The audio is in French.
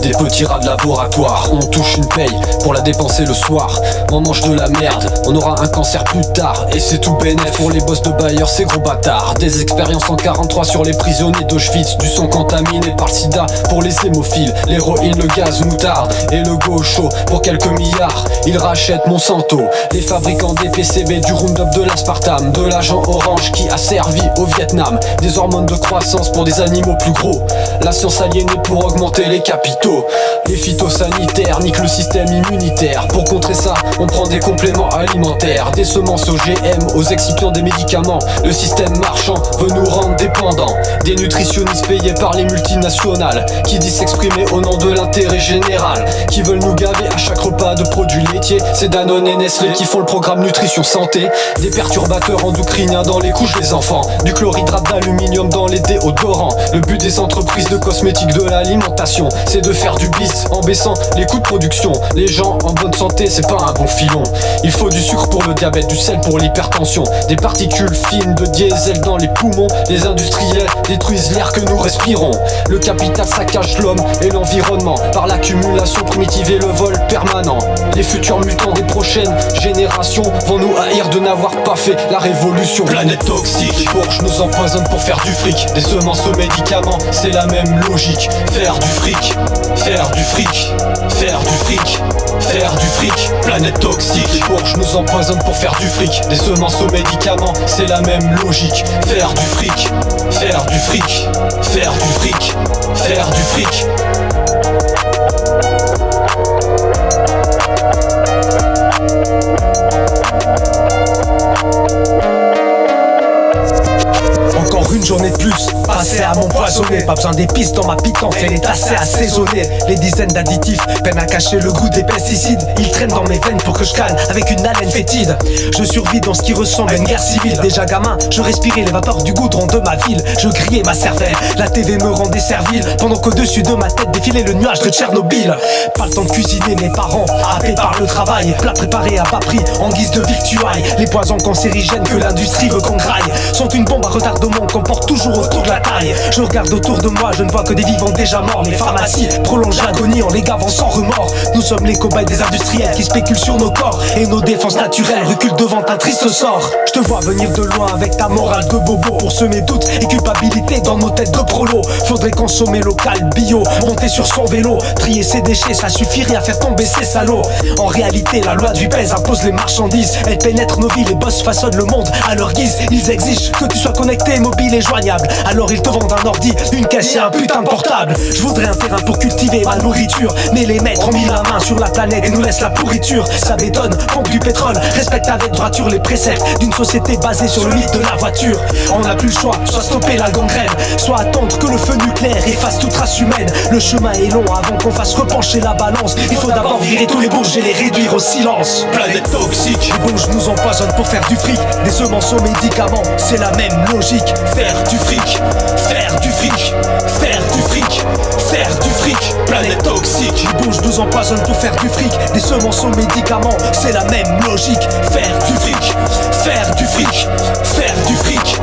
des petits rats de laboratoire. On touche une paye pour la dépenser le soir. On mange de la merde, on aura un cancer plus tard. Et c'est tout bénéf pour les boss de Bayer, ces gros bâtards. Des expériences en 43 sur les prisonniers d'Auschwitz. Du son contaminé par le sida pour les hémophiles. L'héroïne, le gaz moutarde et le gaucho pour quelques milliards. Ils rachètent Monsanto, les fabricants des PCB, du Roundup, de l'aspartame, de l'agent orange qui a servi au Vietnam. Des hormones de croissance pour des animaux plus gros. La science aliénée pour augmenter les capitaux. Les phytosanitaires niquent le système immunitaire. Pour contrer ça, on prend des compléments alimentaires, des semences OGM, aux excipients des médicaments. Le système marchand veut nous rendre dépendants. Des nutritionnistes payés par les multinationales qui disent s'exprimer au nom de l'intérêt général. Qui veulent nous gaver à chaque repas de produits laitiers. C'est Danone et Nestlé qui font le programme Nutrition Santé. Des perturbateurs endocriniens dans les couches des enfants. Du chlorhydrate d'aluminium dans les déodorants. Le but des entreprises de cosmétiques de l'alimentation, c'est de faire du bis en baissant les coûts de production. Les gens en bonne santé, c'est pas un bon filon. Il faut du sucre pour le diabète, du sel pour l'hypertension, des particules fines de diesel dans les poumons. Les industriels détruisent l'air que nous respirons. Le capital saccage l'homme et l'environnement par l'accumulation primitive et le vol permanent. Les futurs mutants des prochaines générations vont nous haïr de n'avoir pas fait la révolution. Planète toxique, les bourges nous empoisonnent pour faire du fric. Des semences aux médicaments, c'est la même logique. Faire du fric, faire du fric, faire du fric, faire du fric. Planète toxique, les bourges nous empoisonnent pour faire du fric. Des semences aux médicaments, c'est la même logique. Faire du fric, faire du fric, faire du fric, faire du fric. Encore une journée de plus, passée à m'empoisonner. Pas besoin d'épices dans ma pitance, elle est assez assaisonnée. Les dizaines d'additifs peinent à cacher le goût des pesticides. Ils traînent dans mes veines pour que je calme avec une haleine fétide. Je survis dans ce qui ressemble à une guerre civile. Déjà gamin, je respirais les vapeurs du goudron de ma ville. Je grillais ma cervelle, la TV me rendait servile. Pendant qu'au-dessus de ma tête défilait le nuage de Tchernobyl. Pas le temps de cuisiner mes parents, happés par le travail. Plat préparé à bas prix en guise de victuailles. Les poisons cancérigènes que l'industrie veut qu'on graille sont une bombe à retardement qu'on porte toujours autour de la Je regarde autour de moi, je ne vois que des vivants déjà morts. Les pharmacies prolongent l'agonie en les gavant sans remords. Nous sommes les cobayes des industriels qui spéculent sur nos corps. Et nos défenses naturelles reculent devant un triste sort. Je te vois venir de loin avec ta morale de bobo pour semer doute et culpabilité dans nos têtes de prolo. Faudrait consommer local, bio, monter sur son vélo, trier ses déchets, ça suffirait à faire tomber ces salauds. En réalité, la loi du pèse impose les marchandises. Elle pénètre nos vies, les boss façonnent le monde à leur guise. Ils exigent que tu sois connecté, mobile et joignable. Alors ils te vendent un ordi, une caisse et un putain de portable. Je voudrais un terrain pour cultiver ma nourriture. Mais les maîtres ont mis la main sur la planète et nous laissent la pourriture. Ça bétonne, pompe du pétrole, respecte avec droiture les préceptes d'une société basée sur le mythe de la voiture. On n'a plus le choix, soit stopper la gangrène, soit attendre que le feu nucléaire efface toute trace humaine. Le chemin est long avant qu'on fasse repencher la balance. Il faut d'abord virer tous les bourges et les réduire au silence. Planète toxique, Les bourges nous empoisonnent pour faire du fric, des semences aux médicaments, c'est la même logique. faire du fric, faire du fric, faire du fric, faire du fric. Planète toxique, Les bourges nous empoisonnent pour faire du fric, des semences aux médicaments, c'est la même logique. faire du fric, faire du fric, faire du fric,